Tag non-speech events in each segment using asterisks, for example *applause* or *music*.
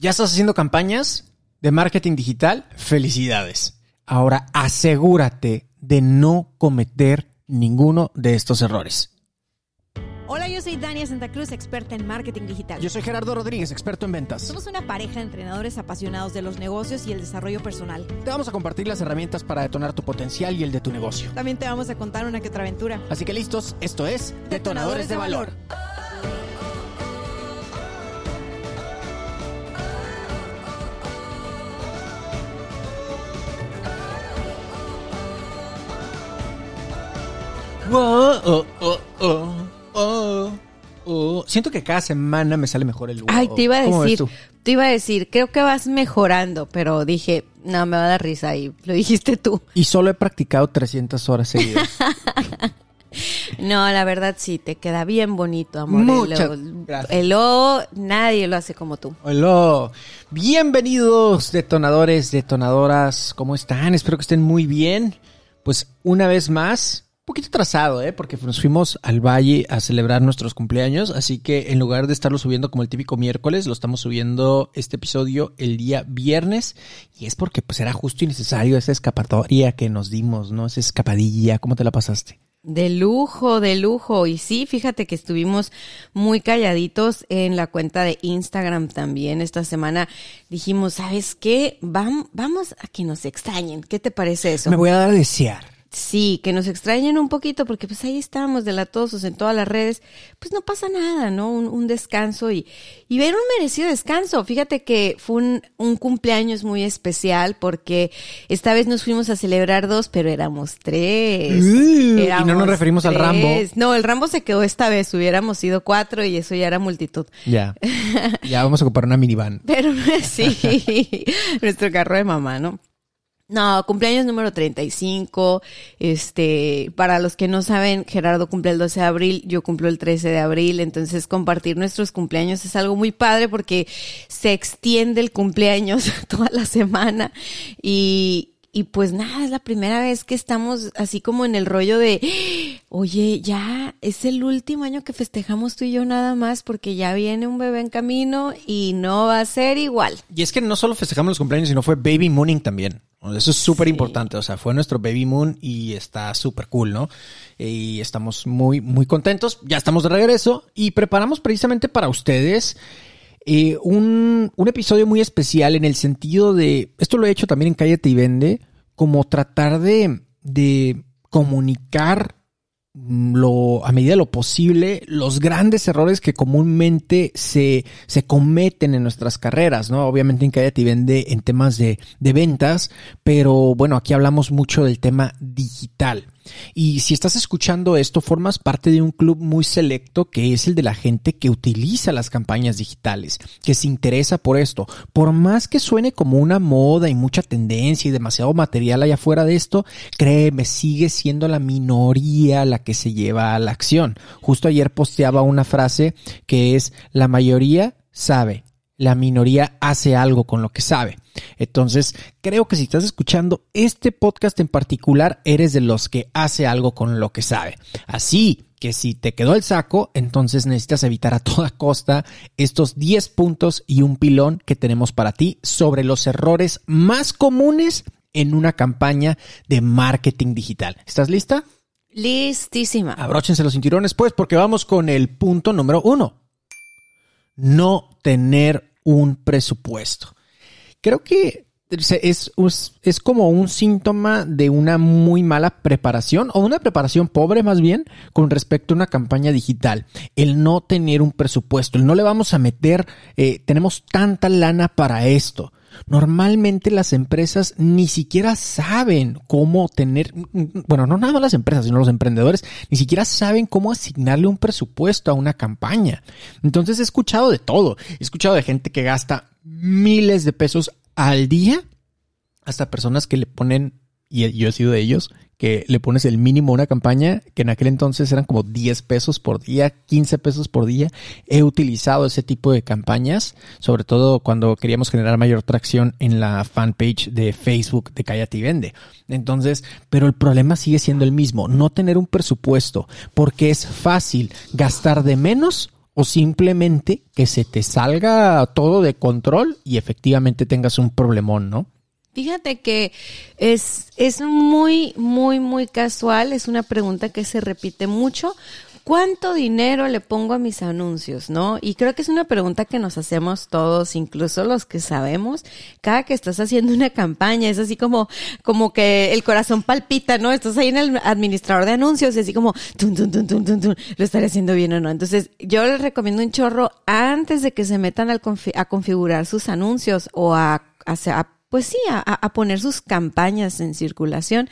¿Ya estás haciendo campañas de marketing digital? Felicidades. Ahora asegúrate de no cometer ninguno de estos errores. Hola, yo soy Dania Santa Cruz, experta en marketing digital. Yo soy Gerardo Rodríguez, experto en ventas. Somos una pareja de entrenadores apasionados de los negocios y el desarrollo personal. Te vamos a compartir las herramientas para detonar tu potencial y el de tu negocio. También te vamos a contar una que otra aventura. Así que listos, esto es Detonadores, de, Valor. Oh, oh, oh, oh, oh. Siento que cada semana me sale mejor el Ay, te iba a ¿Cómo ves decir, te iba a decir, creo que vas mejorando, pero dije, no, me va a dar risa y lo dijiste tú. Y solo he practicado 300 horas seguidas. *laughs* No, la verdad sí, te queda bien bonito, amor. Muchas el, gracias. el O, nadie lo hace como tú. Hola, bienvenidos detonadores, detonadoras, ¿cómo están? Espero que estén muy bien. Pues una vez más, poquito atrasado, ¿eh? Porque nos fuimos al valle a celebrar nuestros cumpleaños, así que en lugar de estarlo subiendo como el típico miércoles, lo estamos subiendo este episodio el día viernes y es porque pues era justo y necesario esa escapatoria que nos dimos, ¿no? Esa escapadilla, ¿cómo te la pasaste? De lujo, de lujo. Y sí, fíjate que estuvimos muy calladitos en la cuenta de Instagram también esta semana. Dijimos, ¿sabes qué? Vam- vamos a que nos extrañen. ¿Qué te parece eso? Me voy a dar a desear. Sí, que nos extrañen un poquito porque pues ahí estamos delatosos en todas las redes, pues no pasa nada, ¿no? Un, un descanso y, y ver un merecido descanso. Fíjate que fue un, un cumpleaños muy especial porque esta vez nos fuimos a celebrar dos, pero éramos tres. Uh, y no nos referimos al Rambo. No, el Rambo se quedó esta vez, hubiéramos sido cuatro y eso ya era multitud. Ya, *laughs* ya vamos a ocupar una minivan. Pero *laughs* sí, nuestro carro de mamá, ¿no? No, cumpleaños número 35. Este, para los que no saben, Gerardo cumple el 12 de abril, yo cumplo el 13 de abril, entonces compartir nuestros cumpleaños es algo muy padre porque se extiende el cumpleaños *laughs* toda la semana y, y pues nada, es la primera vez que estamos así como en el rollo de, oye, ya es el último año que festejamos tú y yo nada más porque ya viene un bebé en camino y no va a ser igual. Y es que no solo festejamos los cumpleaños, sino fue baby mooning también. Eso es súper Sí. importante. O sea, fue nuestro baby moon y está súper cool, ¿no? Y estamos muy, muy contentos. Ya estamos de regreso y preparamos precisamente para ustedes eh, un, un episodio muy especial en el sentido de, esto lo he hecho también en Cállate y Vende, como tratar de, de comunicar lo, a medida de lo posible los grandes errores que comúnmente se, se cometen en nuestras carreras, ¿no? Obviamente en Cállate y Vende en temas de, de ventas, pero bueno, aquí hablamos mucho del tema digital. Y si estás escuchando esto, formas parte de un club muy selecto que es el de la gente que utiliza las campañas digitales, que se interesa por esto. Por más que suene como una moda y mucha tendencia y demasiado material allá afuera de esto, créeme, sigue siendo la minoría la que se lleva a la acción. Justo ayer posteaba una frase que es la mayoría sabe, la minoría hace algo con lo que sabe. Entonces, creo que si estás escuchando este podcast en particular, eres de los que hace algo con lo que sabe. Así que si te quedó el saco, entonces necesitas evitar a toda costa estos 10 puntos y un pilón que tenemos para ti sobre los errores más comunes en una campaña de marketing digital. ¿Estás lista? Listísima. Abróchense los cinturones, pues, porque vamos con el punto número uno. No tener un presupuesto. Creo que es, es, como un síntoma de una muy mala preparación o una preparación pobre más bien con respecto a una campaña digital. El no tener un presupuesto, el no le vamos a meter, eh, tenemos tanta lana para esto. Normalmente las empresas ni siquiera saben cómo tener, bueno, no nada las empresas, sino los emprendedores, ni siquiera saben cómo asignarle un presupuesto a una campaña. Entonces he escuchado de todo. He escuchado de gente que gasta miles de pesos al día, hasta personas que le ponen, y yo he sido de ellos, que le pones el mínimo a una campaña, que en aquel entonces eran como 10 pesos por día, 15 pesos por día. He utilizado ese tipo de campañas, sobre todo cuando queríamos generar mayor tracción en la fanpage de Facebook de Cállate y Vende. Entonces, pero el problema sigue siendo el mismo, no tener un presupuesto, porque es fácil gastar de menos o simplemente que se te salga todo de control y efectivamente tengas un problemón, ¿no? Fíjate que es, es muy, muy, muy casual, es una pregunta que se repite mucho. ¿Cuánto dinero le pongo a mis anuncios, no? Y creo que es una pregunta que nos hacemos todos, incluso los que sabemos. Cada que estás haciendo una campaña, es así como, como que el corazón palpita, ¿no? Estás ahí en el administrador de anuncios y así como, lo estaré haciendo bien o no. Entonces, yo les recomiendo un chorro antes de que se metan al a configurar sus anuncios o a, a, a pues sí, a, a poner sus campañas en circulación,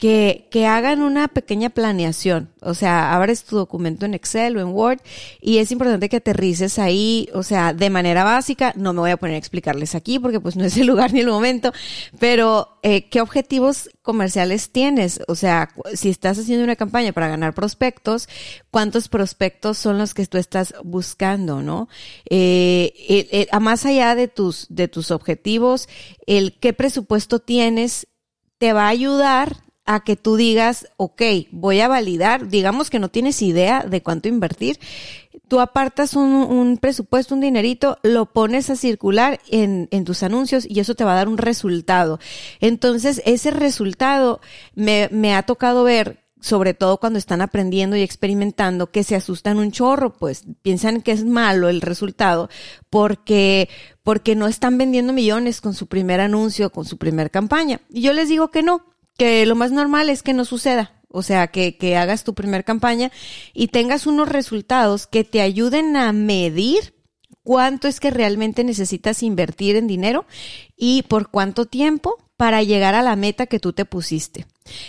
que, que hagan una pequeña planeación. O sea, abres tu documento en Excel o en Word y es importante que aterrices ahí, o sea, de manera básica. No me voy a poner a explicarles aquí porque pues no es el lugar *laughs* ni el momento, pero eh, ¿qué objetivos comerciales tienes? O sea, si estás haciendo una campaña para ganar prospectos, ¿cuántos prospectos son los que tú estás buscando, no? Eh, el- el- más allá de tus, de tus objetivos, el qué presupuesto tienes te va a ayudar a que tú digas, ok, voy a validar, digamos que no tienes idea de cuánto invertir, tú apartas un, presupuesto, un dinerito, lo pones a circular en, tus anuncios y eso te va a dar un resultado. Entonces, ese resultado me, me ha tocado ver sobre todo cuando están aprendiendo y experimentando, que se asustan un chorro, pues piensan que es malo el resultado porque, porque no están vendiendo millones con su primer anuncio, con su primer campaña. Y yo les digo que no, que lo más normal es que no suceda. O sea, que, que hagas tu primer campaña y tengas unos resultados que te ayuden a medir cuánto es que realmente necesitas invertir en dinero y por cuánto tiempo para llegar a la meta que tú te pusiste.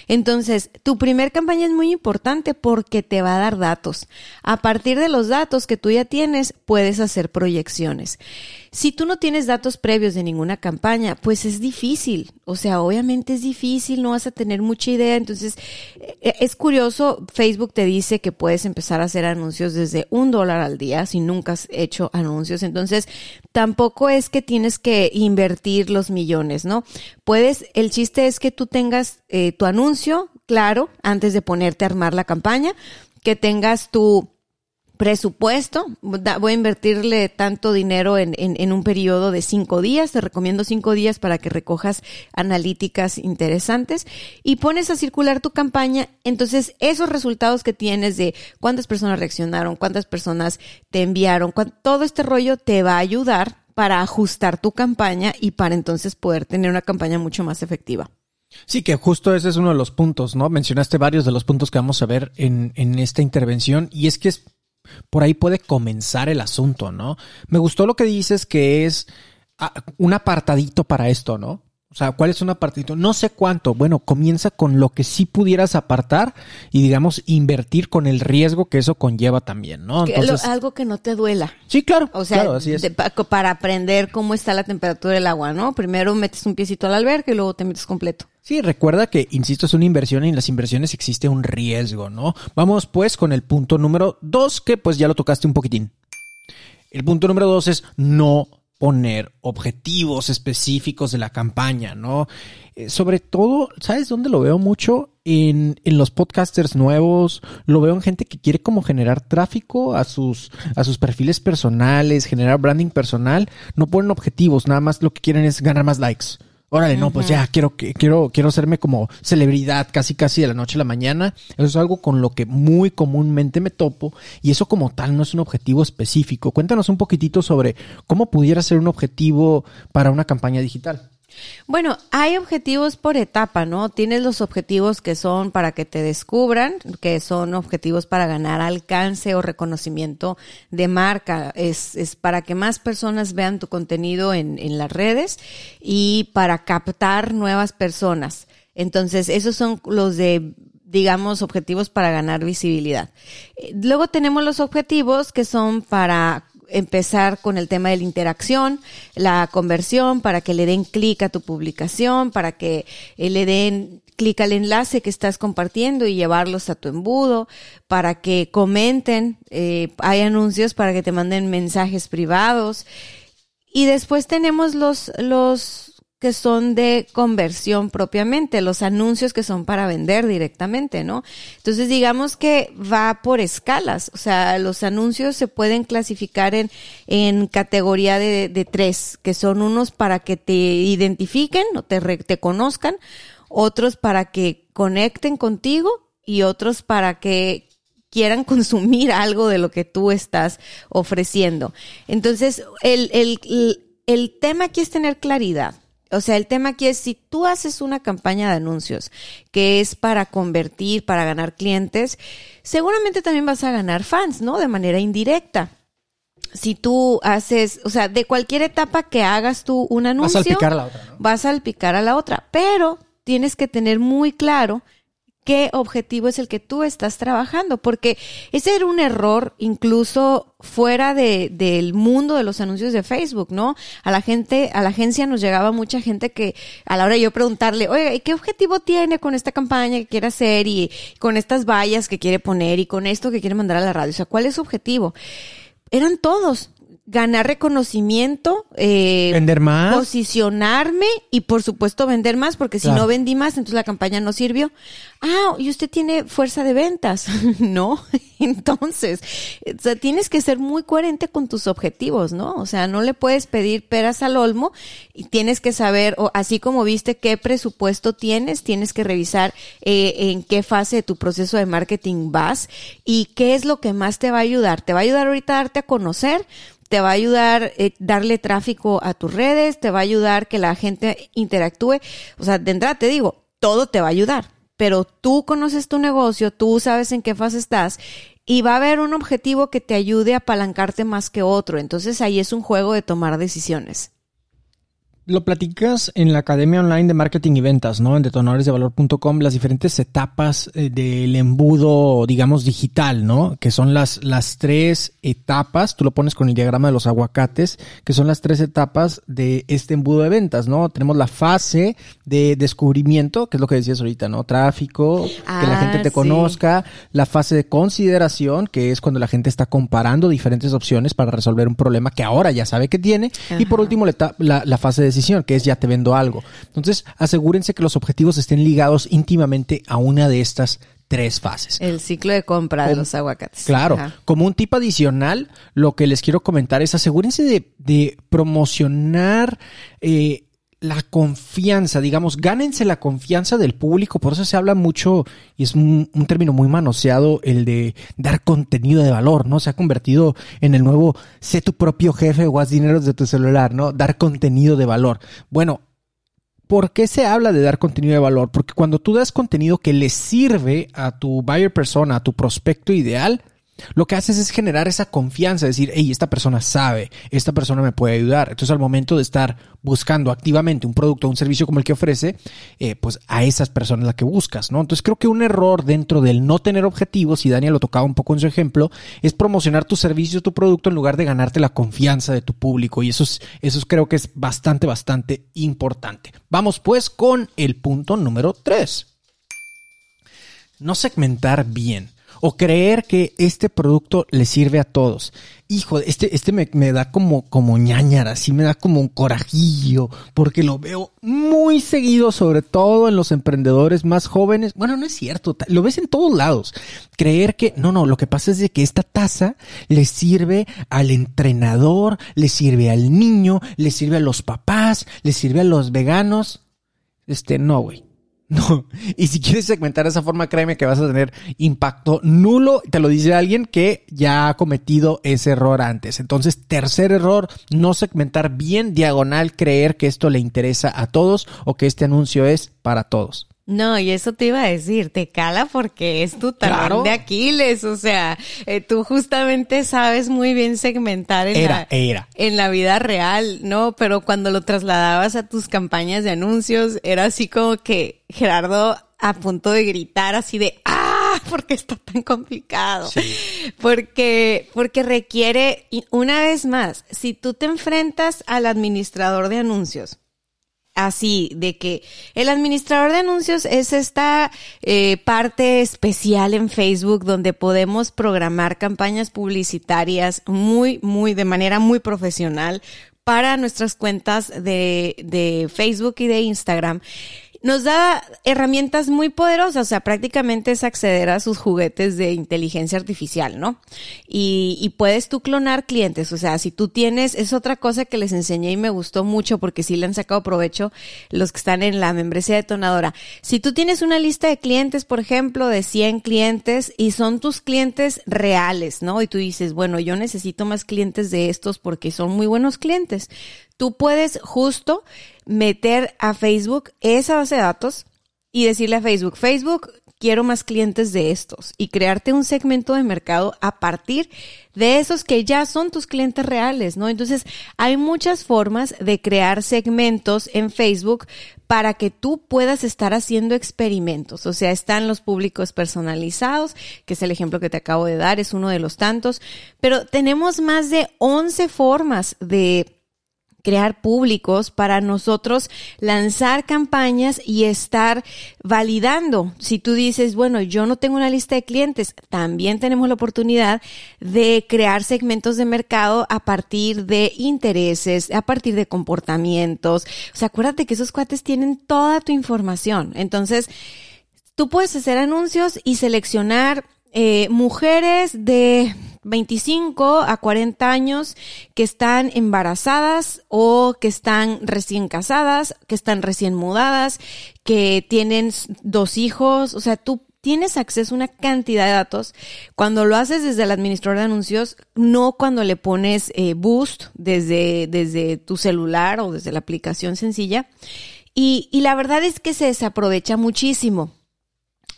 Entonces, tu primer campaña es muy importante porque te va a dar datos. A partir de los datos que tú ya tienes, puedes hacer proyecciones. Si tú no tienes datos previos de ninguna campaña, pues es difícil. O sea, obviamente es difícil, no vas a tener mucha idea. Entonces, eh, es curioso, Facebook te dice que puedes empezar a hacer anuncios desde un dólar al día si nunca has hecho anuncios. Entonces, tampoco es que tienes que invertir los millones, ¿no? Puedes, el chiste es que tú tengas eh, tu anuncio claro antes de ponerte a armar la campaña, que tengas tu presupuesto, voy a invertirle tanto dinero en, en, en un periodo de cinco días, te recomiendo cinco días para que recojas analíticas interesantes y pones a circular tu campaña, entonces esos resultados que tienes de cuántas personas reaccionaron, cuántas personas te enviaron, todo este rollo te va a ayudar para ajustar tu campaña y para entonces poder tener una campaña mucho más efectiva. Sí, que justo ese es uno de los puntos, ¿no? Mencionaste varios de los puntos que vamos a ver en, en esta intervención y es que es, por ahí puede comenzar el asunto, ¿no? Me gustó lo que dices que es ah, un apartadito para esto, ¿no? O sea, ¿cuál es un apartadito? No sé cuánto. Bueno, comienza con lo que sí pudieras apartar y digamos invertir con el riesgo que eso conlleva también, ¿no? Lo- algo que no te duela. sí, claro. O sea, claro, así es. de- pa- para aprender cómo está la temperatura del agua, ¿no? Primero metes un piecito al alberca y luego te metes completo. Sí, recuerda que, insisto, es una inversión y en las inversiones existe un riesgo, ¿no? Vamos pues con el punto número dos, que pues ya lo tocaste un poquitín. El punto número dos es no poner objetivos específicos de la campaña, ¿no? Eh, sobre todo, ¿sabes dónde lo veo mucho? En, en los podcasters nuevos, lo veo en gente que quiere como generar tráfico a sus, a sus perfiles personales, generar branding personal, no ponen objetivos, nada más lo que quieren es ganar más likes. Órale, no, pues ya quiero que quiero quiero hacerme como celebridad casi casi de la noche a la mañana. Eso es algo con lo que muy comúnmente me topo y eso como tal no es un objetivo específico. Cuéntanos un poquitito sobre cómo pudiera ser un objetivo para una campaña digital. Bueno, hay objetivos por etapa, ¿no? Tienes los objetivos que son para que te descubran, que son objetivos para ganar alcance o reconocimiento de marca. Es, es para que más personas vean tu contenido en, en las redes y para captar nuevas personas. Entonces, esos son los de digamos, objetivos para ganar visibilidad. Eh, Luego tenemos los objetivos que son para empezar con el tema de la interacción, la conversión, para que le den clic a tu publicación, para que eh, le den clic al enlace que estás compartiendo y llevarlos a tu embudo, para que comenten, eh, hay anuncios para que te manden mensajes privados. Y después tenemos los, los que son de conversión propiamente, los anuncios que son para vender directamente, ¿no? Entonces digamos que va por escalas, o sea, los anuncios se pueden clasificar en, en categoría de, de tres, que son unos para que te identifiquen o te, re- te conozcan, otros para que conecten contigo y otros para que quieran *laughs* consumir algo de lo que tú estás ofreciendo. Entonces, el, el, el, tema aquí es tener claridad. O sea, el tema aquí es si tú haces una campaña de anuncios que es para convertir, para ganar clientes, seguramente también vas a ganar fans, ¿no? De manera indirecta. Si tú haces, o sea, de cualquier etapa que hagas tú un Vas anuncio, a salpicar a la otra, ¿no? vas a salpicar a la otra, pero tienes que tener muy claro qué objetivo es el que tú estás trabajando, porque ese era un error incluso fuera de, del mundo de los anuncios de Facebook, ¿no? A la gente, a la agencia nos llegaba mucha gente que a la hora de yo preguntarle, oye, ¿y qué objetivo tiene con esta campaña que quiere hacer y con estas vallas que quiere poner y con esto que quiere mandar a la radio? O sea, ¿cuál es su objetivo? Eran todos. Ganar reconocimiento, eh, Vender más. posicionarme y por supuesto vender más, porque si Claro. no vendí más, entonces la campaña no sirvió. Ah, y usted tiene fuerza de ventas, *laughs* ¿no? *laughs* Entonces, o sea, tienes que ser muy coherente con tus objetivos, ¿no? O sea, no le puedes pedir peras al olmo y tienes que saber, o así como viste qué presupuesto tienes, tienes que revisar eh, en qué fase de tu proceso de marketing vas y qué es lo que más te va a ayudar. Te va a ayudar ahorita a darte a conocer, te va a ayudar eh, darle tráfico a tus redes, te va a ayudar que la gente interactúe. O sea, de entrada te digo, todo te va a ayudar, pero tú conoces tu negocio, tú sabes en qué fase estás y va a haber un objetivo que te ayude a apalancarte más que otro. Entonces ahí es un juego de tomar decisiones. Lo platicas en la Academia Online de Marketing y Ventas, ¿no? En detonadoresdevalor.com, las diferentes etapas eh, del embudo, digamos, digital, ¿no? Que son las, las tres etapas, tú lo pones con el diagrama de los aguacates, que son las tres etapas de este embudo de ventas, ¿no? Tenemos la fase de descubrimiento, que es lo que decías ahorita, ¿no? Tráfico, que la Ah, gente te sí. conozca, la fase de consideración, que es cuando la gente está comparando diferentes opciones para resolver un problema que ahora ya sabe que tiene, y por último la, la, la fase de decisión, que es ya te vendo algo. Entonces, asegúrense que los objetivos estén ligados íntimamente a una de estas tres fases. El ciclo de compra de los aguacates. Claro, Ajá. como un tip adicional, lo que les quiero comentar es asegúrense de, de promocionar eh, la confianza, digamos, gánense la confianza del público, por eso se habla mucho, y es un, término muy manoseado, el de dar contenido de valor, ¿no? Se ha convertido en el nuevo, sé tu propio jefe o haz dinero desde tu celular, ¿no? Dar contenido de valor. Bueno, ¿Por qué se habla de dar contenido de valor? Porque cuando tú das contenido que le sirve a tu buyer persona, a tu prospecto ideal, lo que haces es generar esa confianza, decir, hey, esta persona sabe, esta persona me puede ayudar. Entonces, al momento de estar buscando activamente un producto o un servicio como el que ofrece, eh, pues a esas personas la que buscas, ¿no? Entonces, creo que un error dentro del no tener objetivos, y Daniel lo tocaba un poco en su ejemplo, es promocionar tu servicio tu producto en lugar de ganarte la confianza de tu público. Y eso, es, eso es- creo que es bastante, bastante importante. Vamos pues con el punto número 3 no segmentar bien o creer que este producto le sirve a todos. Hijo, este, este me, me da como, como ñañara, así me da como un corajillo, porque lo veo muy seguido, sobre todo en los emprendedores más jóvenes. Bueno, no es cierto, lo ves en todos lados. Creer que, no, no, lo que pasa es de que esta taza le sirve al entrenador, le sirve al niño, le sirve a los papás, le sirve a los veganos. Este, no, güey. No, y si quieres segmentar de esa forma, créeme que vas a tener impacto nulo. Te lo dice alguien que ya ha cometido ese error antes. Entonces, tercer error, no segmentar bien diagonal, creer que esto le interesa a todos o que este anuncio es para todos. No, y eso te iba a decir, te cala porque es tu talón Claro. de Aquiles, o sea, eh, tú justamente sabes muy bien segmentar en Era, la, era. en la vida real, ¿no? Pero cuando lo trasladabas a tus campañas de anuncios, era así como que Gerardo a punto de gritar así de ¡ah! porque está tan complicado. Porque, porque requiere, y una vez más, si tú te enfrentas al administrador de anuncios, así, de que el administrador de anuncios es esta eh, parte especial en Facebook donde podemos programar campañas publicitarias muy, muy, de manera muy profesional para nuestras cuentas de, de Facebook y de Instagram nos da herramientas muy poderosas, o sea, prácticamente es acceder a sus juguetes de inteligencia artificial, ¿no? Y, y, puedes tú clonar clientes, o sea, si tú tienes, es otra cosa que les enseñé y me gustó mucho porque sí le han sacado provecho los que están en la membresía detonadora. Si tú tienes una lista de clientes, por ejemplo, de 100 clientes y son tus clientes reales, ¿no? Y tú dices, bueno, yo necesito más clientes de estos porque son muy buenos clientes tú puedes justo meter a Facebook esa base de datos y decirle a Facebook, Facebook, quiero más clientes de estos y crearte un segmento de mercado a partir de esos que ya son tus clientes reales, ¿no? Entonces, hay muchas formas de crear segmentos en Facebook para que tú puedas estar haciendo experimentos. O sea, están los públicos personalizados, que es el ejemplo que te acabo de dar, es uno de los tantos, pero tenemos más de 11 formas de crear públicos para nosotros lanzar campañas y estar validando. Si tú dices, bueno, yo no tengo una lista de clientes, también tenemos la oportunidad de crear segmentos de mercado a partir de intereses, a partir de comportamientos. O sea, acuérdate que esos cuates tienen toda tu información. Entonces, tú puedes hacer anuncios y seleccionar eh, mujeres de 25 a 40 años que están embarazadas o que están recién casadas, que están recién mudadas, que tienen dos hijos, o sea, tú tienes acceso a una cantidad de datos. Cuando lo haces desde el administrador de anuncios, no cuando le pones eh, boost desde, desde tu celular o desde la aplicación sencilla. Y, y la verdad es que se desaprovecha muchísimo.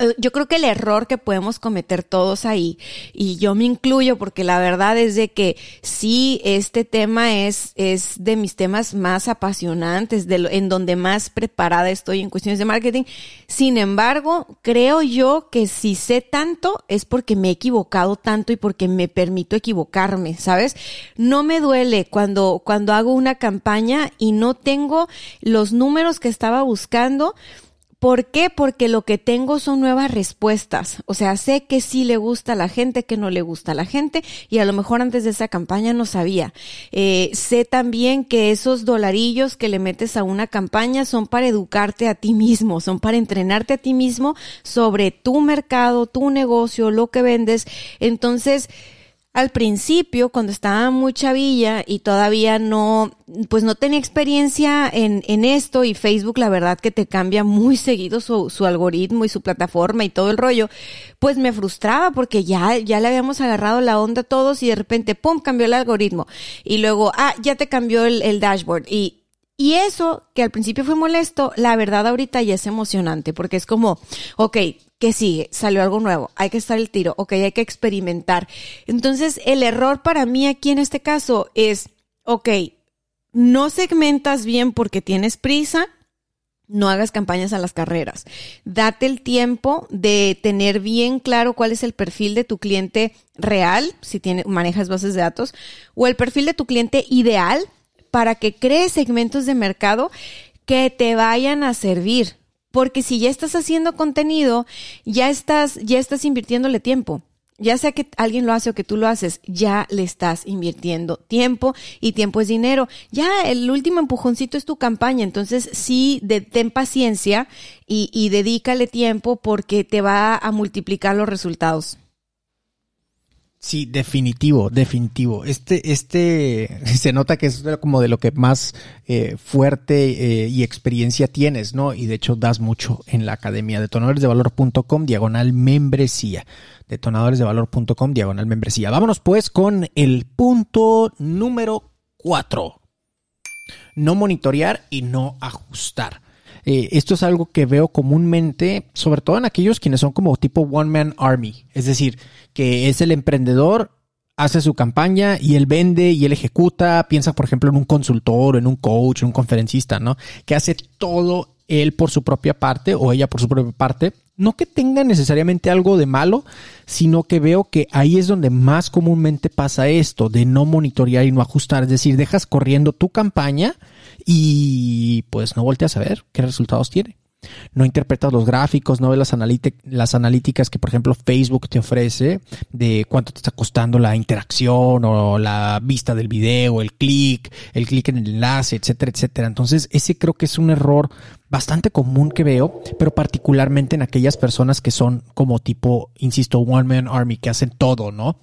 Eh, yo creo que el error que podemos cometer todos ahí, y yo me incluyo porque la verdad es de que sí, este tema es, es de mis temas más apasionantes, de lo, en donde más preparada estoy en cuestiones de marketing. Sin embargo, creo yo que si sé tanto es porque me he equivocado tanto y porque me permito equivocarme, ¿sabes? No me duele cuando, cuando hago una campaña y no tengo los números que estaba buscando ¿Por qué? Porque lo que tengo son nuevas respuestas. O sea, sé que sí le gusta a la gente, que no le gusta a la gente, y a lo mejor antes de esa campaña no sabía. Eh, sé también que esos dolarillos que le metes a una campaña son para educarte a ti mismo, son para entrenarte a ti mismo sobre tu mercado, tu negocio, lo que vendes. Entonces, al principio, cuando estaba muy chavilla y todavía no, pues no tenía experiencia en, en esto y Facebook la verdad que te cambia muy seguido su, su algoritmo y su plataforma y todo el rollo, pues me frustraba porque ya, ya le habíamos agarrado la onda a todos y de repente, pum, cambió el algoritmo. Y luego, ah, ya te cambió el, el dashboard. Y, y eso, que al principio fue molesto, la verdad ahorita ya es emocionante, porque es como, ok, ¿Qué sigue? Salió algo nuevo. Hay que estar el tiro. Ok, hay que experimentar. Entonces, el error para mí aquí en este caso es, ok, no segmentas bien porque tienes prisa. No hagas campañas a las carreras. Date el tiempo de tener bien claro cuál es el perfil de tu cliente real, si tiene, manejas bases de datos, o el perfil de tu cliente ideal para que crees segmentos de mercado que te vayan a servir porque si ya estás haciendo contenido, ya estás, ya estás invirtiéndole tiempo. Ya sea que alguien lo hace o que tú lo haces, ya le estás invirtiendo tiempo y tiempo es dinero. Ya el último empujoncito es tu campaña, entonces sí, de, ten paciencia y, y dedícale tiempo porque te va a multiplicar los resultados. Sí, definitivo, definitivo. Este, este, *laughs* se nota que es como de lo que más eh, fuerte eh, y experiencia tienes, ¿no? Y de hecho das mucho en la academia. Detonadoresdevalor.com, diagonal membresía. Detonadoresdevalor.com, diagonal membresía. Vámonos pues con el punto número cuatro. No monitorear y no ajustar. Eh, esto es algo que veo comúnmente, sobre todo en aquellos quienes son como tipo One Man Army. Es decir, que es el emprendedor, hace su campaña y él vende y él ejecuta. Piensa, por ejemplo, en un consultor, en un coach, en un conferencista, ¿no? Que hace todo él por su propia parte o ella por su propia parte. No que tenga necesariamente algo de malo, sino que veo que ahí es donde más comúnmente pasa esto, de no monitorear y no ajustar. Es decir, dejas corriendo tu campaña y pues no volteas a ver qué resultados tiene. no interpretas los gráficos, no ves las, las analíticas que, por ejemplo, Facebook te ofrece de cuánto te está costando la interacción o la vista del video, el clic, el clic en el enlace, etcétera, etcétera. Entonces, ese creo que es un error bastante común que veo, pero particularmente en aquellas personas que son como tipo, insisto, one man army, que hacen todo, ¿no?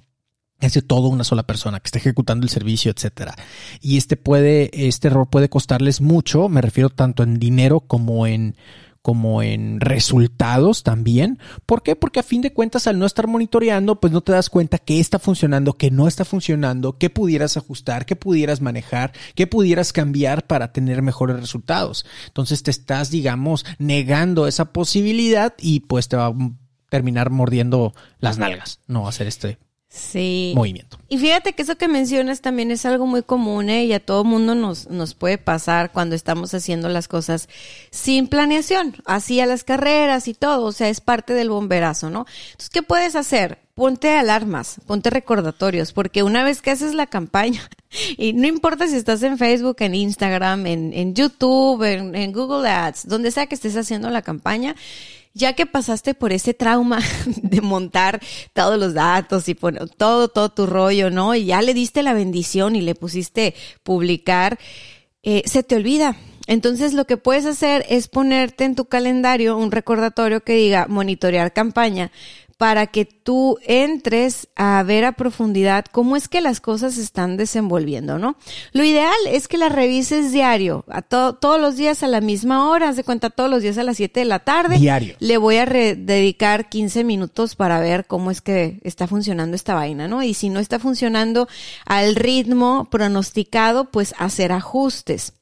Hace todo una sola persona que está ejecutando el servicio, etcétera. Y este puede, este error puede costarles mucho, me refiero tanto en dinero como en como en resultados también. ¿Por qué? Porque a fin de cuentas al no estar monitoreando, pues no te das cuenta qué está funcionando, qué no está funcionando, qué pudieras ajustar, qué pudieras manejar, qué pudieras cambiar para tener mejores resultados. Entonces te estás, digamos, negando esa posibilidad y pues te va a terminar mordiendo las nalgas, no hacer este sí. movimiento. Y fíjate que eso que mencionas también es algo muy común ¿eh? y a todo mundo nos, nos puede pasar cuando estamos haciendo las cosas sin planeación, así a las carreras y todo, o sea, es parte del bomberazo, ¿no? Entonces, ¿qué puedes hacer? Ponte alarmas, ponte recordatorios, porque una vez que haces la campaña, *laughs* y no importa si estás en Facebook, en Instagram, en, en YouTube, en, en Google Ads, donde sea que estés haciendo la campaña, ya que pasaste por ese trauma *laughs* de montar todos los datos y poner todo, todo tu rollo, ¿no? Y ya le diste la bendición y le pusiste publicar, eh, se te olvida. Entonces lo que puedes hacer es ponerte en tu calendario un recordatorio que diga monitorear campaña para que tú entres a ver a profundidad cómo es que las cosas se están desenvolviendo, ¿no? Lo ideal es que las revises diario, a todos los días a la misma hora, de cuenta todos los días a las 7 de la tarde. Diario. Le voy a dedicar 15 minutos para ver cómo es que está funcionando esta vaina, ¿no? Y si no está funcionando al ritmo pronosticado, pues hacer ajustes.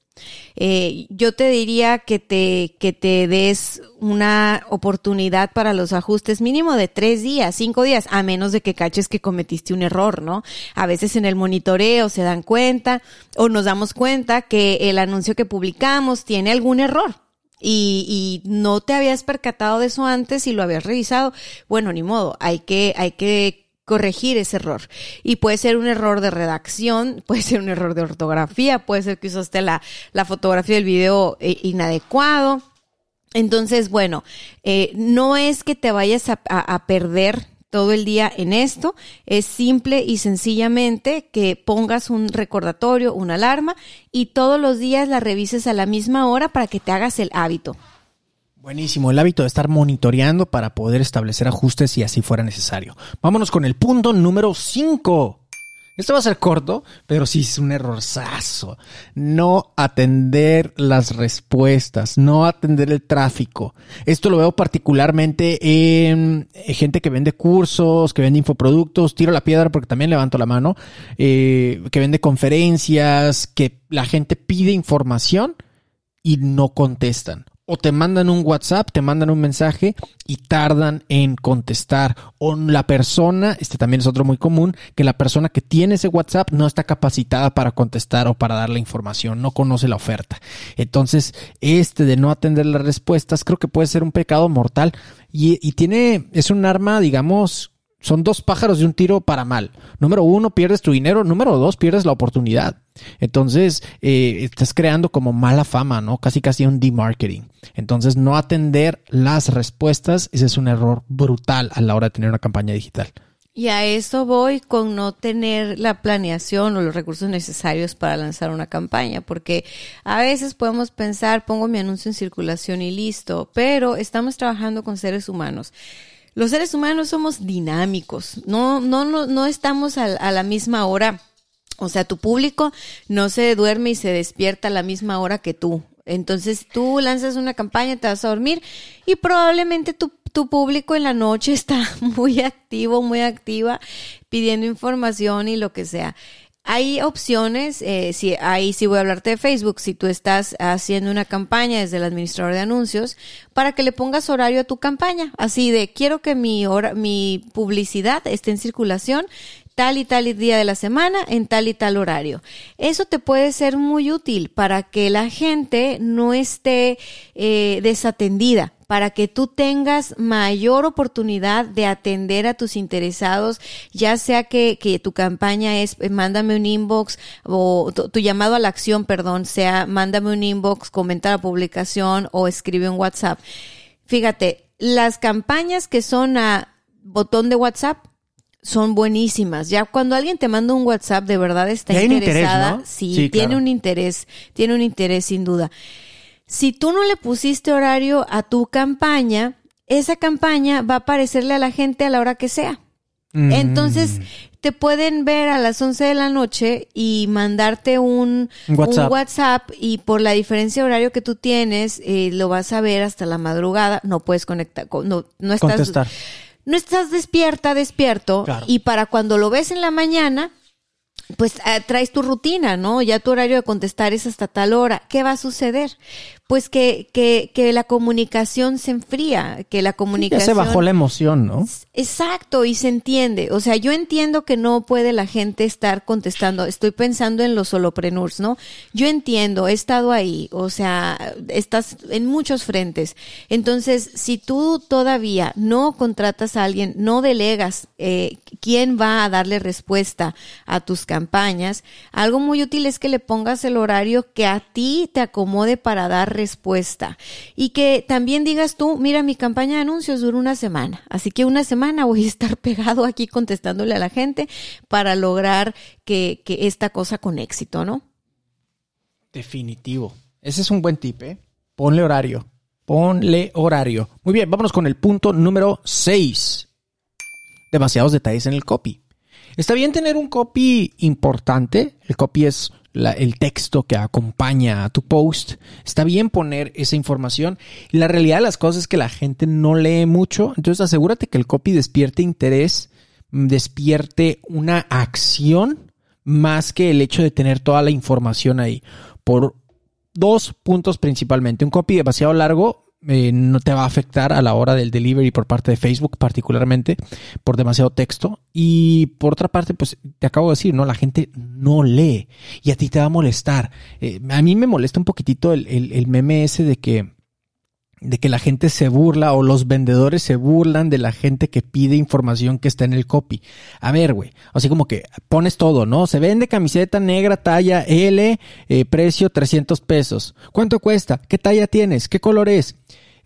Eh, yo te diría que te, que te des una oportunidad para los ajustes mínimo de tres días, cinco días, a menos de que caches que cometiste un error, ¿no? A veces en el monitoreo se dan cuenta o nos damos cuenta que el anuncio que publicamos tiene algún error. Y, y no te habías percatado de eso antes y lo habías revisado. Bueno, ni modo, hay que, hay que corregir ese error. Y puede ser un error de redacción, *laughs* puede ser un error de ortografía, puede ser que usaste la, la fotografía del video eh, inadecuado. Entonces, bueno, eh, no es que te vayas a, a perder todo el día en esto. Es simple y sencillamente que pongas un recordatorio, una alarma y todos los días la revises a la misma hora para que te hagas el hábito. Buenísimo, el hábito de estar monitoreando para poder establecer ajustes si así fuera necesario. Vámonos con el punto número 5. Esto va a ser corto, pero sí es un errorzazo. No atender las respuestas, no atender el tráfico. Esto lo veo particularmente en gente que vende cursos, que vende infoproductos, tiro la piedra porque también levanto la mano, eh, que vende conferencias, que la gente pide información y no contestan o te mandan un WhatsApp, te mandan un mensaje y tardan en contestar. O la persona, este también es otro muy común, que la persona que tiene ese WhatsApp no está capacitada para contestar o para dar la información, no conoce la oferta. Entonces, este de no atender las respuestas creo que puede ser un pecado mortal y, y tiene, es un arma, digamos, son dos pájaros de un tiro para mal. Número uno, pierdes tu dinero. Número dos, pierdes la oportunidad. Entonces, eh, estás creando como mala fama, ¿no? Casi casi un demarketing. Entonces, no atender las respuestas, ese es un error brutal a la hora de tener una campaña digital. Y a eso voy con no tener la planeación o los recursos necesarios para lanzar una campaña, porque a veces podemos pensar, pongo mi anuncio en circulación y listo, pero estamos trabajando con seres humanos los seres humanos somos dinámicos, no, no, no, no estamos a, la misma hora. O sea, tu público no se duerme y se despierta a la misma hora que tú. Entonces tú lanzas una campaña, te vas a dormir y probablemente tu, tu, público en la noche *laughs* está muy activo, muy activa, pidiendo información y lo que sea. Hay opciones, eh, si, ahí sí voy a hablarte de Facebook, si tú estás haciendo una campaña desde el administrador de anuncios, para que le pongas horario a tu campaña, así de quiero que mi, hora, mi publicidad esté en circulación tal y tal día de la semana en tal y tal horario. Eso te puede ser muy útil para que la gente no esté eh, desatendida para que tú tengas mayor oportunidad de atender a tus interesados, ya sea que, que tu campaña es eh, mándame un inbox o tu, tu llamado a la acción, perdón, sea mándame un inbox, comenta la publicación o escribe un WhatsApp. Fíjate, las campañas que son a botón de WhatsApp son buenísimas. Ya cuando alguien te manda un WhatsApp, de verdad está interés, interesada. ¿no? Sí, Sí, tiene claro. un interés, tiene un interés sin duda. Si tú no le pusiste horario a tu campaña, esa campaña va a aparecerle a la gente a la hora que sea. Mm. Entonces, te pueden ver a las 11 de la noche y mandarte un, WhatsApp. un WhatsApp y por la diferencia de horario que tú tienes, eh, lo vas a ver hasta la madrugada. No puedes conectar, con- no, no estás, contestar. no estás despierta, despierto. Claro. Y para cuando lo ves en la mañana, pues eh, traes tu rutina, ¿no? Ya tu horario de contestar es hasta tal hora. ¿Qué va a suceder? Pues que, que, que la comunicación se enfría, que la Ya comunicación... se bajó la emoción, ¿no? Exacto, y se entiende. O sea, yo entiendo que no puede la gente estar contestando. Estoy pensando en los solopreneurs, ¿no? Yo entiendo, he estado ahí. O sea, estás en muchos frentes. Entonces, si tú todavía no contratas a alguien, no delegas eh, quién va a darle respuesta a tus campañas, algo muy útil es que le pongas el horario que a ti te acomode para dar respuesta. Y que también digas tú, mira, mi campaña de anuncios dura una semana. Así que una semana voy a estar *laughs* pegado aquí contestándole a la gente para lograr que, que esta cosa con éxito, ¿no? Definitivo. Ese es un buen tip, ¿eh? Ponle horario. Ponle horario. Muy bien, vámonos con el punto número 6. Demasiados detalles en el copy. Está bien tener un copy importante. El copy es el texto que acompaña a tu post. Está bien poner esa información. La realidad de las cosas es que la gente no lee mucho. Entonces asegúrate que el copy despierte interés, mm, despierte una acción más que el hecho de tener toda la información ahí. Por dos puntos principalmente. Un copy demasiado largo eh, no te va a afectar a la hora del delivery por parte de Facebook, particularmente por demasiado texto. Y por otra parte, pues te acabo de decir, ¿no? La gente no lee y a ti te va a molestar. Eh, a mí me molesta un poquitito el, el- el meme ese de que de que la gente se burla o los vendedores se burlan de la gente que pide información que está en el copy. A ver, güey, así como que pones todo, ¿no? Se vende camiseta negra talla L, eh, precio 300 pesos. ¿Cuánto cuesta? ¿Qué talla tienes? ¿Qué color es?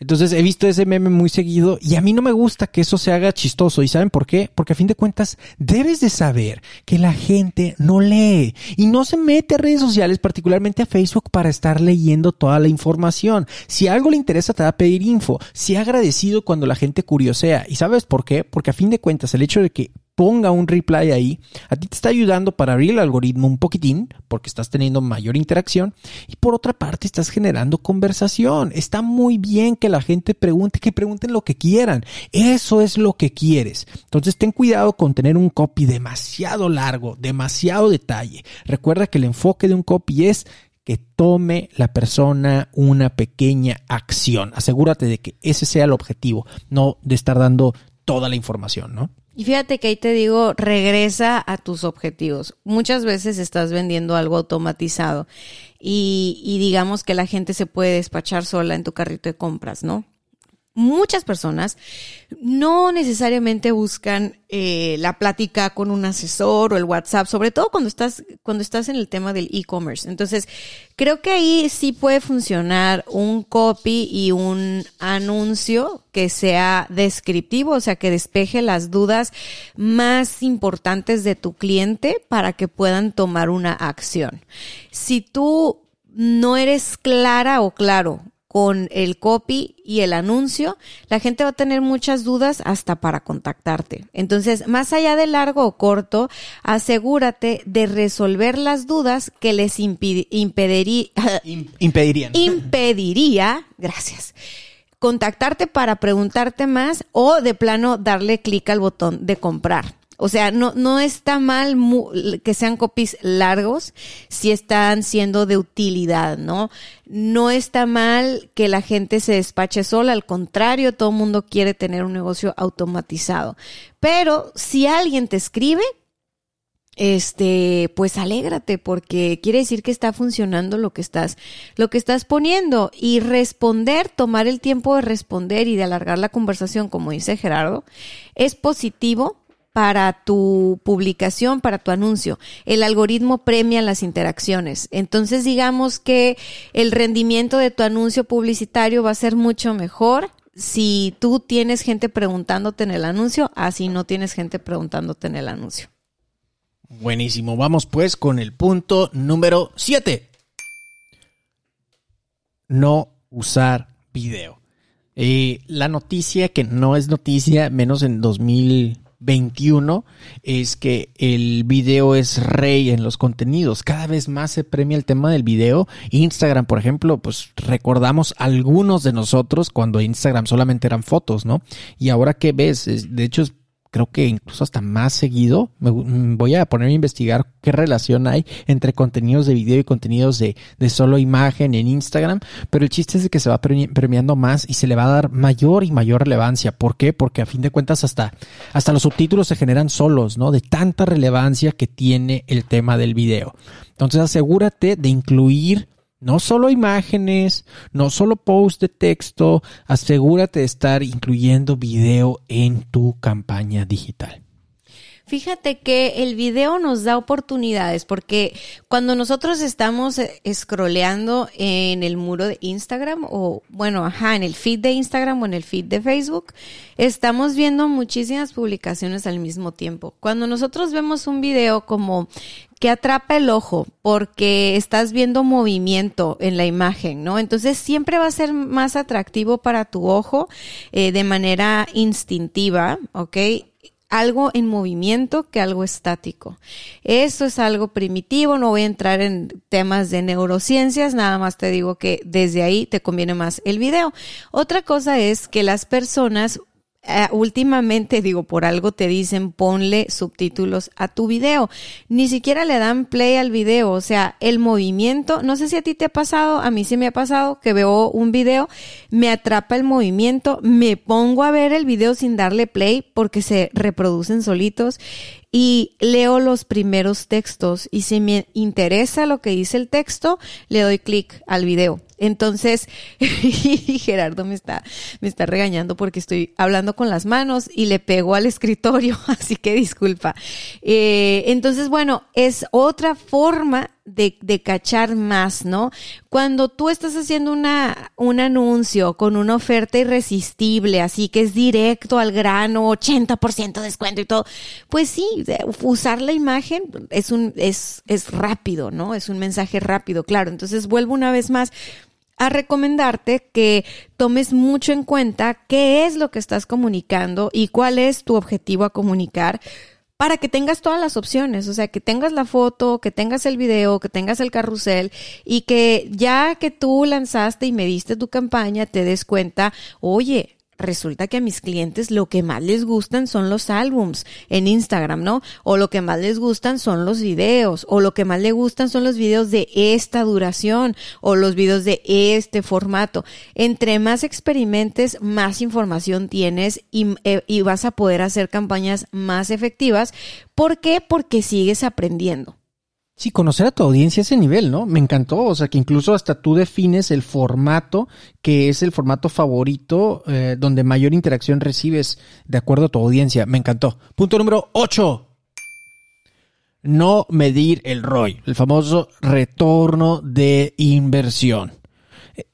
Entonces he visto ese meme muy seguido y a mí no me gusta que eso se haga chistoso. ¿Y saben por qué? Porque a fin de cuentas debes de saber que la gente no lee y no se mete a redes sociales, particularmente a Facebook, para estar leyendo toda la información. Si algo le interesa te va a pedir info. Sea agradecido cuando la gente curiosea. ¿Y sabes por qué? Porque a fin de cuentas el hecho de que ponga un reply ahí, a ti te está ayudando para abrir el algoritmo un poquitín, porque estás teniendo mayor interacción, y por otra parte estás generando conversación. Está muy bien que la gente pregunte, que pregunten lo que quieran. Eso es lo que quieres. Entonces ten cuidado con tener un copy demasiado largo, demasiado detalle. Recuerda que el enfoque de un copy es que tome la persona una pequeña acción. Asegúrate de que ese sea el objetivo, no de estar dando toda la información, ¿no? Y fíjate que ahí te digo, regresa a tus objetivos. Muchas veces estás vendiendo algo automatizado y, y digamos que la gente se puede despachar sola en tu carrito de compras, ¿no? Muchas personas no necesariamente buscan eh, la plática con un asesor o el WhatsApp, sobre todo cuando estás, cuando estás en el tema del e-commerce. Entonces, creo que ahí sí puede funcionar un copy y un anuncio que sea descriptivo, o sea, que despeje las dudas más importantes de tu cliente para que puedan tomar una acción. Si tú no eres clara o claro con el copy y el anuncio, la gente va a tener muchas dudas hasta para contactarte. Entonces, más allá de largo o corto, asegúrate de resolver las dudas que les impidi- impediría, *laughs* Impedirían. impediría, gracias, contactarte para preguntarte más o de plano darle clic al botón de comprar. O sea, no, no está mal que sean copies largos si están siendo de utilidad, ¿no? No está mal que la gente se despache sola, al contrario, todo el mundo quiere tener un negocio automatizado. Pero si alguien te escribe, este, pues alégrate porque quiere decir que está funcionando lo que estás, lo que estás poniendo y responder, tomar el tiempo de responder y de alargar la conversación, como dice Gerardo, es positivo para tu publicación, para tu anuncio. El algoritmo premia las interacciones. Entonces, digamos que el rendimiento de tu anuncio publicitario va a ser mucho mejor si tú tienes gente preguntándote en el anuncio, así no tienes gente preguntándote en el anuncio. Buenísimo, vamos pues con el punto número 7. No usar video. Eh, la noticia que no es noticia, menos en 2021, es que el video es rey en los contenidos. Cada vez más se premia el tema del video. Instagram, por ejemplo, pues recordamos algunos de nosotros cuando Instagram solamente eran fotos, ¿no? Y ahora que ves, de hecho creo que incluso hasta más seguido. Me, mm, voy a poner a investigar qué relación hay entre contenidos de video y contenidos de, de solo imagen en Instagram. Pero el chiste es de que se va premiando más y se le va a dar mayor y mayor relevancia. ¿Por qué? Porque a fin de cuentas hasta, hasta los subtítulos se generan solos, ¿no? De tanta relevancia que tiene el tema del video. Entonces asegúrate de incluir no solo imágenes, no solo post de texto, asegúrate de estar incluyendo video en tu campaña digital. Fíjate que el video nos da oportunidades porque cuando nosotros estamos eh, scrolleando en el muro de Instagram o bueno, ajá, en el feed de Instagram o en el feed de Facebook, estamos viendo muchísimas publicaciones al mismo tiempo. Cuando nosotros vemos un video como que atrapa el ojo porque estás viendo movimiento en la imagen, ¿no? Entonces siempre va a ser más atractivo para tu ojo eh, de manera instintiva, ¿ok? Algo en movimiento que algo estático. Eso es algo primitivo, no voy a entrar en temas de neurociencias, nada más te digo que desde ahí te conviene más el video. Otra cosa es que las personas eh, últimamente, digo, por algo te dicen ponle subtítulos a tu video. Ni siquiera le dan play al video. O sea, el movimiento, no sé si a ti te ha pasado, a mí sí me ha pasado que veo un video, me atrapa el movimiento, me pongo a ver el video sin darle play porque se reproducen solitos y leo los primeros textos y si me interesa lo que dice el texto, le doy clic al video. Entonces, *laughs* Gerardo me está, me está regañando porque estoy hablando con las manos y le pego al escritorio, *laughs* así que disculpa. Eh, entonces, bueno, es otra forma de, de, cachar más, ¿no? Cuando tú estás haciendo una, un anuncio con una oferta irresistible, así que es directo al grano, 80% de descuento y todo, pues sí, usar la imagen es un, es, es rápido, ¿no? Es un mensaje rápido, claro. Entonces vuelvo una vez más a recomendarte que tomes mucho en cuenta qué es lo que estás comunicando y cuál es tu objetivo a comunicar para que tengas todas las opciones, o sea, que tengas la foto, que tengas el video, que tengas el carrusel y que ya que tú lanzaste y mediste tu campaña, te des cuenta, oye, resulta que a mis clientes lo que más les gustan son los álbums en Instagram, ¿no? O lo que más les gustan son los videos, o lo que más les gustan son los videos de esta duración, o los videos de este formato. Entre más experimentes, más información tienes y, eh, y vas a poder hacer campañas más efectivas. ¿Por qué? Porque sigues aprendiendo. Sí, conocer a tu audiencia a ese nivel, ¿no? Me encantó, o sea, que incluso hasta tú defines el formato que es el formato favorito eh, donde mayor interacción recibes de acuerdo a tu audiencia. Me encantó. Punto número 8. No medir el ROI, el famoso retorno de inversión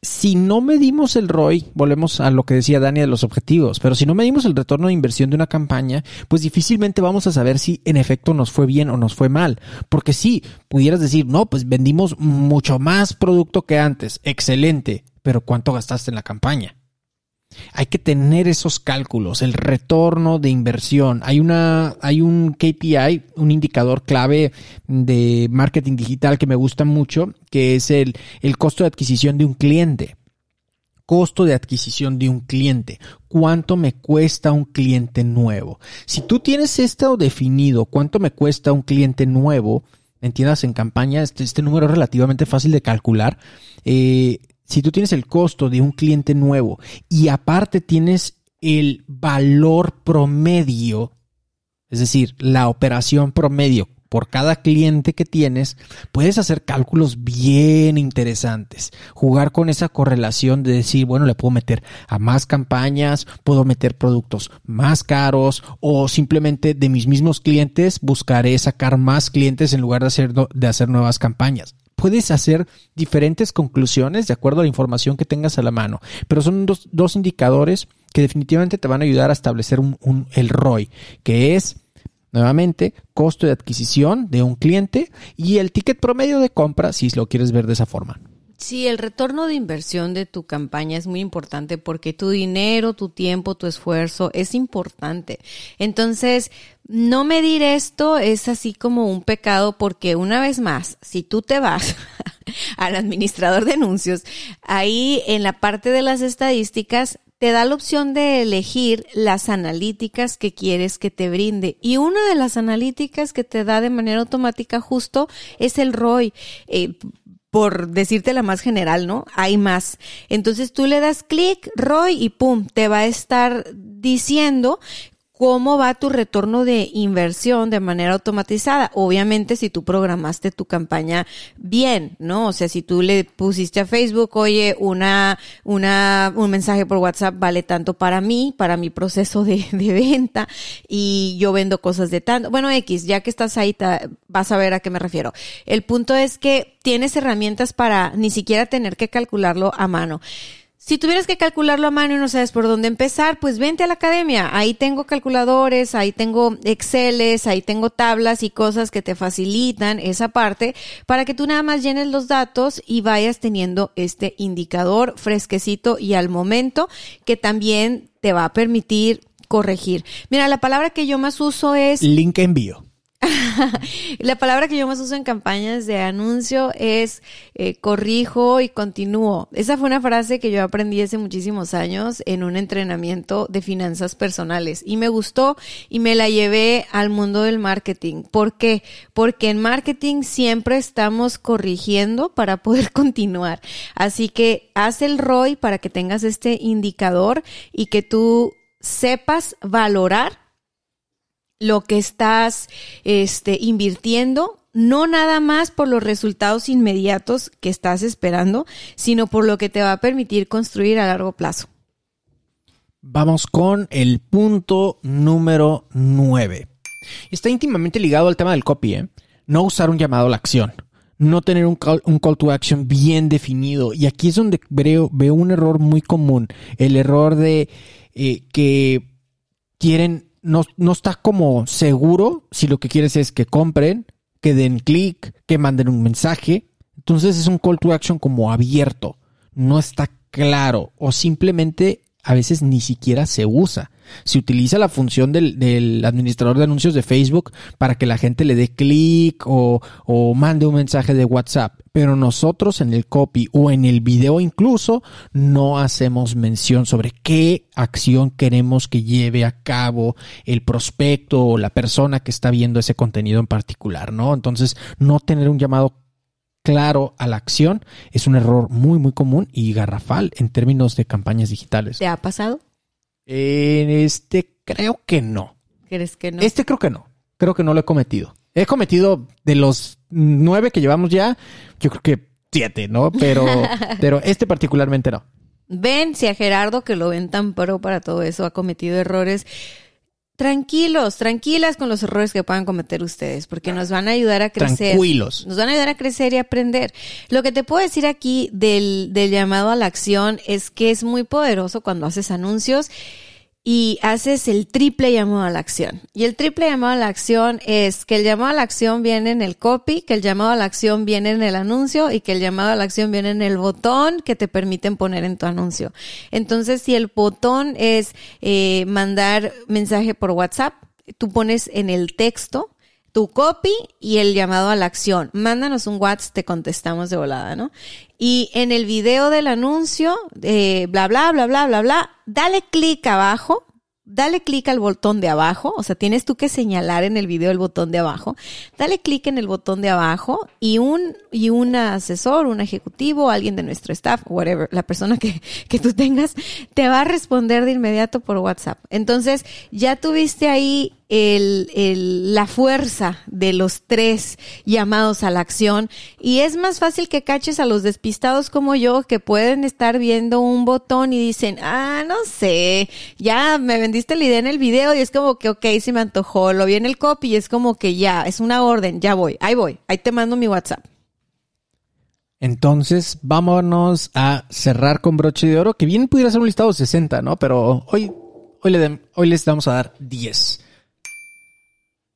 si no medimos el ROI, volvemos a lo que decía Dani de los objetivos, pero si no medimos el retorno de inversión de una campaña, pues difícilmente vamos a saber si en efecto nos fue bien o nos fue mal. Porque si pudieras decir, no, pues vendimos mucho más producto que antes, excelente, pero ¿cuánto gastaste en la campaña? Hay que tener esos cálculos, el retorno de inversión. Hay una, hay un KPI, un indicador clave de marketing digital que me gusta mucho, que es el, el costo de adquisición de un cliente. Costo de adquisición de un cliente. ¿Cuánto me cuesta un cliente nuevo? Si tú tienes esto definido, cuánto me cuesta un cliente nuevo, entiendas en campaña, este, este número es relativamente fácil de calcular. Eh, si tú tienes el costo de un cliente nuevo y aparte tienes el valor promedio, es decir, la operación promedio, por cada cliente que tienes, puedes hacer cálculos bien interesantes. Jugar con esa correlación de decir, bueno, le puedo meter a más campañas, puedo meter productos más caros o simplemente de mis mismos clientes buscaré sacar más clientes en lugar de hacer, de hacer nuevas campañas puedes hacer diferentes conclusiones de acuerdo a la información que tengas a la mano, pero son dos, dos indicadores que definitivamente te van a ayudar a establecer un, el ROI, que es Nuevamente, costo de adquisición de un cliente y el ticket promedio de compra si lo quieres ver de esa forma. Sí, el retorno de inversión de tu campaña es muy importante porque tu dinero, tu tiempo, tu esfuerzo es importante. Entonces, no medir esto es así como un pecado porque una vez más, si tú te vas *laughs* al administrador de anuncios, ahí en la parte de las estadísticas te da la opción de elegir las analíticas que quieres que te brinde. Y una de las analíticas que te da de manera automática justo es el ROI. Eh, por decirte la más general, ¿no? Hay más. Entonces tú le das clic, ROI, y pum, te va a estar diciendo cómo va tu retorno de inversión de manera automatizada. Obviamente, si tú programaste tu campaña bien, ¿no? O sea, si tú le pusiste a Facebook, oye, una, una, un mensaje por WhatsApp vale tanto para mí, para mi proceso de, *laughs* de venta, y yo vendo cosas de tanto. Bueno, X, ya que estás ahí, vas a ver a qué me refiero. El punto es que tienes herramientas para ni siquiera tener que calcularlo a mano. Si tuvieras que calcularlo a mano y no sabes por dónde empezar, pues vente a la academia. Ahí tengo calculadores, ahí tengo Exceles, ahí tengo tablas y cosas que te facilitan esa parte para que tú nada más llenes los datos y vayas teniendo este indicador fresquecito y al momento que también te va a permitir corregir. Mira, la palabra que yo más uso es... Link envío. *laughs* la palabra que yo más uso en campañas de anuncio es eh, corrijo y continúo. Esa fue una frase que yo aprendí hace muchísimos años en un entrenamiento de finanzas personales y me gustó y me la llevé al mundo del marketing. ¿Por qué? Porque en marketing siempre estamos corrigiendo para poder *laughs* continuar. Así que haz el ROI para que tengas este indicador y que tú sepas valorar lo que estás este, invirtiendo, no nada más por los resultados inmediatos que estás esperando, sino por lo que te va a permitir construir a largo plazo. Vamos con el punto número 9. Está íntimamente ligado al tema del copy, ¿eh? No usar un llamado a la acción. No tener un call, un call to action bien definido. Y aquí es donde veo, veo un error muy común. El error de eh, que quieren no, no está como seguro si lo que quieres es que compren, que den clic, que manden un mensaje. Entonces es un call to action como abierto. No está claro o simplemente a veces ni siquiera se usa. Se utiliza la función del, administrador de anuncios de Facebook para que la gente le dé clic o, o, mande un mensaje de WhatsApp. Pero nosotros en el copy o en el video incluso no hacemos mención sobre qué acción queremos que lleve a cabo el prospecto o la persona que está viendo ese contenido en particular, ¿no? Entonces, no tener un llamado claro a la acción es un error muy, muy común y garrafal en términos de campañas digitales. ¿Te ha pasado? En este creo que no. ¿Crees que no? Este creo que no. Creo que no lo he cometido. He cometido de los nueve que llevamos ya, yo creo que siete, ¿no? Pero, *laughs* pero este particularmente no. Ven, si a Gerardo, que lo ven tan pro para todo eso, ha cometido errores tranquilos, tranquilas con los errores que puedan cometer ustedes, porque nos van a ayudar a crecer. Tranquilos. Nos van a ayudar a crecer y aprender. Lo que te puedo decir aquí del, del llamado a la acción es que es muy poderoso cuando haces anuncios y haces el triple llamado a la acción. Y el triple llamado a la acción es que el llamado a la acción viene en el copy, que el llamado a la acción viene en el anuncio y que el llamado a la acción viene en el botón que te permiten poner en tu anuncio. Entonces, si el botón es eh, mandar mensaje por WhatsApp, tú pones en el texto tu copy y el llamado a la acción. Mándanos un WhatsApp, te contestamos de volada, ¿no? Y en el video del anuncio, eh, bla, bla, bla, bla, bla, bla, dale clic abajo, dale clic al botón de abajo, o sea, tienes tú que señalar en el video el botón de abajo, dale clic en el botón de abajo y un, y un asesor, un ejecutivo, alguien de nuestro staff, whatever, la persona que, que tú tengas, te va a responder de inmediato por WhatsApp. Entonces, ya tuviste ahí el, el, la fuerza de los tres llamados a la acción y es más fácil que caches a los despistados como yo que pueden estar viendo un botón y dicen, ah, no sé, ya me vendiste la idea en el video y es como que, ok, se me antojó, lo vi en el copy y es como que ya, es una orden, ya voy, ahí voy, ahí te mando mi WhatsApp. Entonces, vámonos a cerrar con broche de oro, que bien pudiera ser un listado de 60, ¿no? Pero hoy, hoy, le, hoy les vamos a dar 10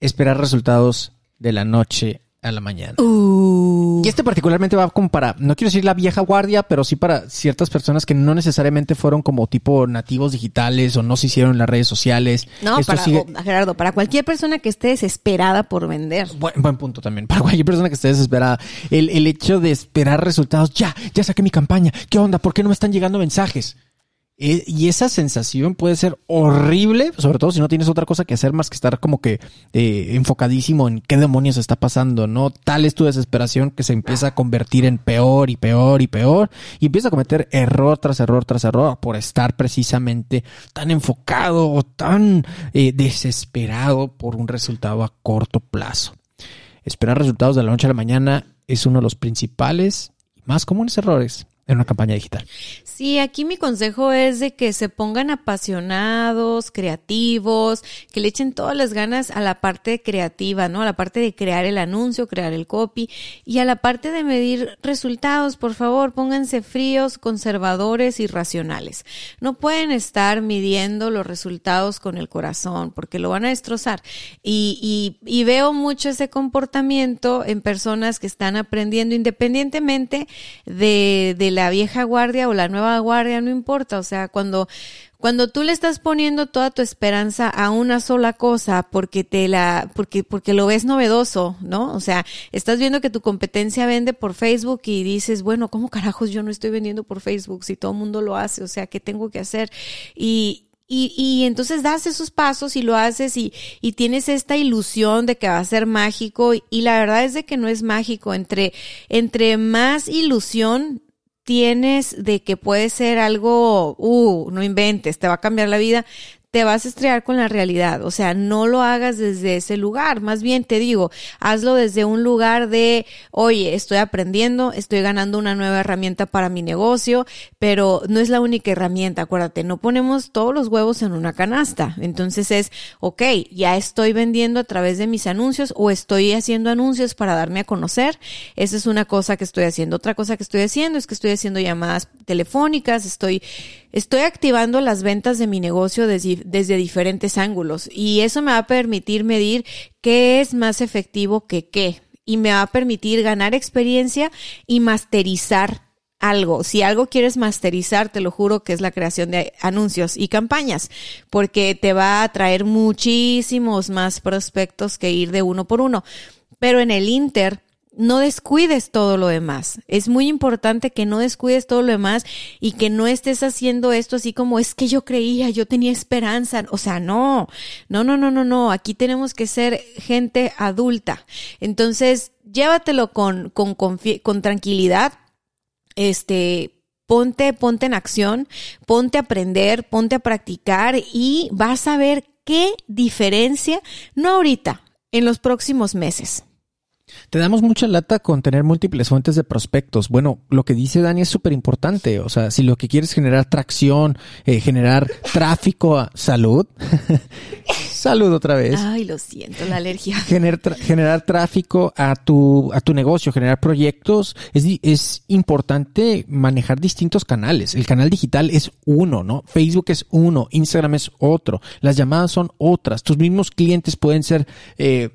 esperar resultados de la noche a la mañana. Uh. Y este particularmente va como para, no quiero decir la vieja guardia, pero sí para ciertas personas que no necesariamente fueron como tipo nativos digitales o no se hicieron en las redes sociales. No, para, Gerardo, para cualquier persona que esté desesperada por vender. Buen, buen punto también. *laughs* Para cualquier persona que esté desesperada. El, el hecho de esperar resultados. Ya, ya saqué mi campaña. ¿Qué onda? ¿Por qué no me están llegando mensajes? Y esa sensación puede ser horrible, sobre todo si no tienes otra cosa que hacer más que estar como que eh, enfocadísimo en qué demonios está pasando, ¿no? Tal es tu desesperación que se empieza a convertir en peor y peor y peor y empieza a cometer error tras error tras error por estar precisamente tan enfocado o tan eh, desesperado por un resultado a corto plazo. Esperar resultados de la noche a la mañana es uno de los principales y más comunes errores en una campaña digital. Sí, aquí mi consejo es de que se pongan apasionados, creativos, que le echen todas las ganas a la parte creativa, ¿no? A la parte de crear el anuncio, crear el copy y a la parte de medir resultados, por favor, pónganse fríos, conservadores y racionales. No pueden estar midiendo los resultados con el corazón porque lo van a destrozar. Y, y, y veo mucho ese comportamiento en personas que están aprendiendo independientemente de, de la vieja guardia o la nueva guardia, no importa. O sea, cuando, cuando tú le estás poniendo toda tu esperanza a una sola cosa porque te la, porque, porque lo ves novedoso, ¿no? O sea, estás viendo que tu competencia vende por Facebook y dices, bueno, ¿cómo carajos yo no estoy vendiendo por Facebook si todo el mundo lo hace? O sea, ¿qué tengo que hacer? Y, y, y, entonces das esos pasos y lo haces y, y, tienes esta ilusión de que va a ser mágico y, la verdad es de que no es mágico. Entre, entre más ilusión tienes de que puede ser algo, uh, no inventes, te va a cambiar la vida, te vas a estrellar con la realidad. O sea, no lo hagas desde ese lugar. Más bien te digo, hazlo desde un lugar de, oye, estoy aprendiendo, estoy ganando una nueva herramienta para mi negocio, pero no es la única herramienta. Acuérdate, no ponemos todos los huevos en una canasta. Entonces es, ok, ya estoy vendiendo a través de mis anuncios o estoy haciendo anuncios para darme a conocer. Esa es una cosa que estoy haciendo. Otra cosa que estoy haciendo es que estoy haciendo llamadas telefónicas, estoy estoy activando las ventas de mi negocio desde, desde, diferentes ángulos y eso me va a permitir medir qué es más efectivo que qué y me va a permitir ganar experiencia y masterizar algo. Si algo quieres masterizar, te lo juro que es la creación de anuncios y campañas, porque te va a traer muchísimos más prospectos que ir de uno por uno. Pero en el Inter, no descuides todo lo demás. Es muy importante que no descuides todo lo demás y que no estés haciendo esto así como es que yo creía, yo tenía esperanza. O sea, no, no, no, no, no, no. Aquí tenemos que ser gente adulta. Entonces, llévatelo con, con, con tranquilidad. Este, ponte, ponte en acción, ponte a aprender, ponte a practicar y vas a ver qué diferencia, no ahorita, en los próximos meses. Te damos mucha lata con tener múltiples fuentes de prospectos. Bueno, lo que dice Dani es súper importante. O sea, si lo que quieres es generar tracción, eh, generar tráfico a salud. *laughs* salud otra vez. Ay, lo siento, la alergia. generar tráfico a tu, a tu negocio, generar proyectos. Es, es importante manejar distintos canales. El canal digital es uno, ¿no? Facebook es uno, Instagram es otro. Las llamadas son otras. Tus mismos clientes pueden ser, eh,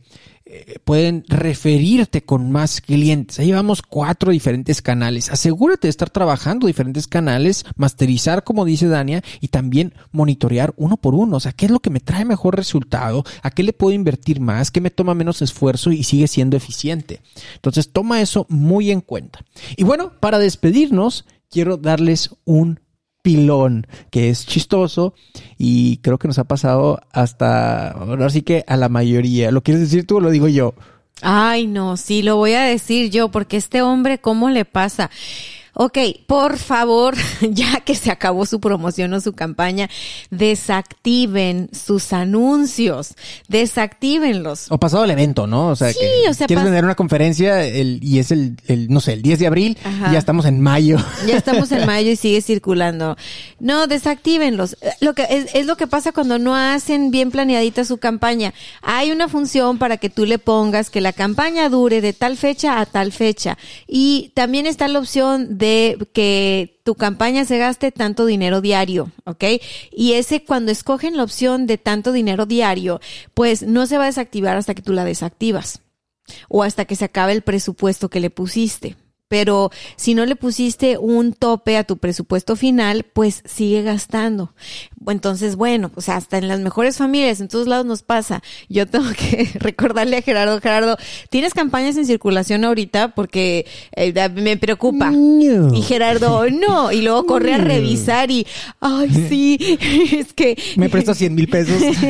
eh, pueden referirte con más clientes. Ahí vamos cuatro diferentes canales. Asegúrate de estar trabajando diferentes canales, masterizar como dice Dania y también monitorear uno por uno. O sea, ¿qué es lo que me trae mejor resultado? ¿A qué le puedo invertir más? ¿Qué me toma menos esfuerzo y sigue siendo eficiente? Entonces toma eso muy en cuenta. Y bueno, para despedirnos, quiero darles un pilón, que es chistoso y creo que nos ha pasado hasta, ahora sí que a la mayoría. ¿Lo quieres decir tú o lo digo yo? Ay, no, sí, lo voy a decir yo, porque este hombre, ¿cómo le pasa? Ok, por favor, *laughs* ya que se acabó su promoción o su campaña, desactiven sus anuncios, desactívenlos. O pasado el evento, ¿no? O sea, Sí, que o sea, quieres vender una conferencia el- y es el, el, no sé, el 10 de abril, Ajá. ya estamos en mayo. Ya estamos en *laughs* mayo y sigue circulando. No, desactívenlos. Eh, Lo que es, es lo que pasa cuando no hacen bien planeadita su campaña. Hay una función para que tú le pongas que la campaña dure de tal fecha a tal fecha. Y también está la opción de que tu campaña se gaste tanto dinero diario, ¿ok? Y ese cuando escogen la opción de tanto dinero diario, pues no se va a desactivar hasta que tú la desactivas o hasta que se acabe el presupuesto que le pusiste. Pero si no le pusiste un tope a tu presupuesto final, pues sigue gastando. Entonces, bueno, pues hasta en las mejores familias, en todos lados nos pasa. Yo tengo que *laughs* recordarle a Gerardo, Gerardo, ¿tienes campañas en circulación ahorita? Porque eh, me preocupa. No. Y Gerardo, no. Y luego corre a revisar y, ay, sí, *laughs* es que... Me prestas 100 mil pesos. *laughs*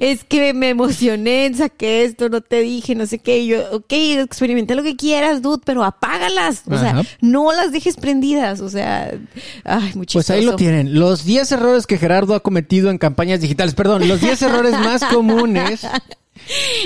es que me emocioné, saqué esto, no te dije, no sé qué. Y yo, ok, experimenta lo que quieras, dude, pero apágalas. O sea, no las dejes prendidas. O sea, ay, muy Pues ahí lo tienen. Los 10 errores que Gerardo ha cometido en campañas digitales. Perdón, los 10 errores más *laughs* comunes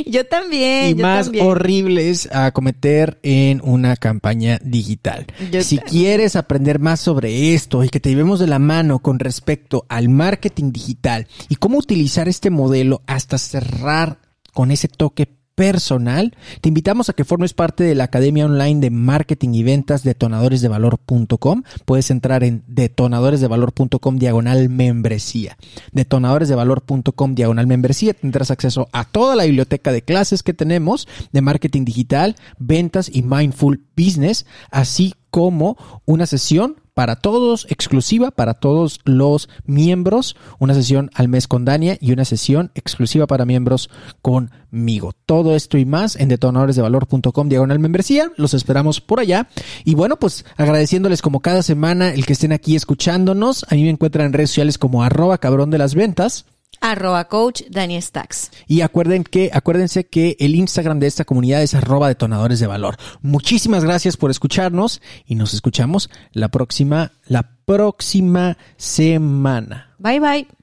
Yo también. y yo más también. horribles a cometer en una campaña digital. Yo si quieres aprender más sobre esto y que te llevemos de la mano con respecto al marketing digital y cómo utilizar este modelo hasta cerrar con ese toque personal, te invitamos a que formes parte de la Academia Online de Marketing y Ventas detonadoresdevalor.com. Puedes entrar en detonadoresdevalor.com diagonal membresía. Detonadoresdevalor.com diagonal membresía. Tendrás acceso a toda la biblioteca de clases que tenemos de marketing digital, ventas y mindful business, así como una sesión para todos, exclusiva para todos los miembros, una sesión al mes con Dania y una sesión exclusiva para miembros conmigo. Todo esto y más en detonadoresdevalor.com diagonal membresía. Los esperamos por allá. Y bueno, pues agradeciéndoles como cada semana el que estén aquí escuchándonos. A mí me encuentran en redes sociales como arroba cabrón de las ventas. Arroba coach Dani Stacks. Y acuerden que, acuérdense que el Instagram de esta comunidad es arroba detonadores de valor. Muchísimas gracias por escucharnos y nos escuchamos la próxima, la próxima semana. Bye bye.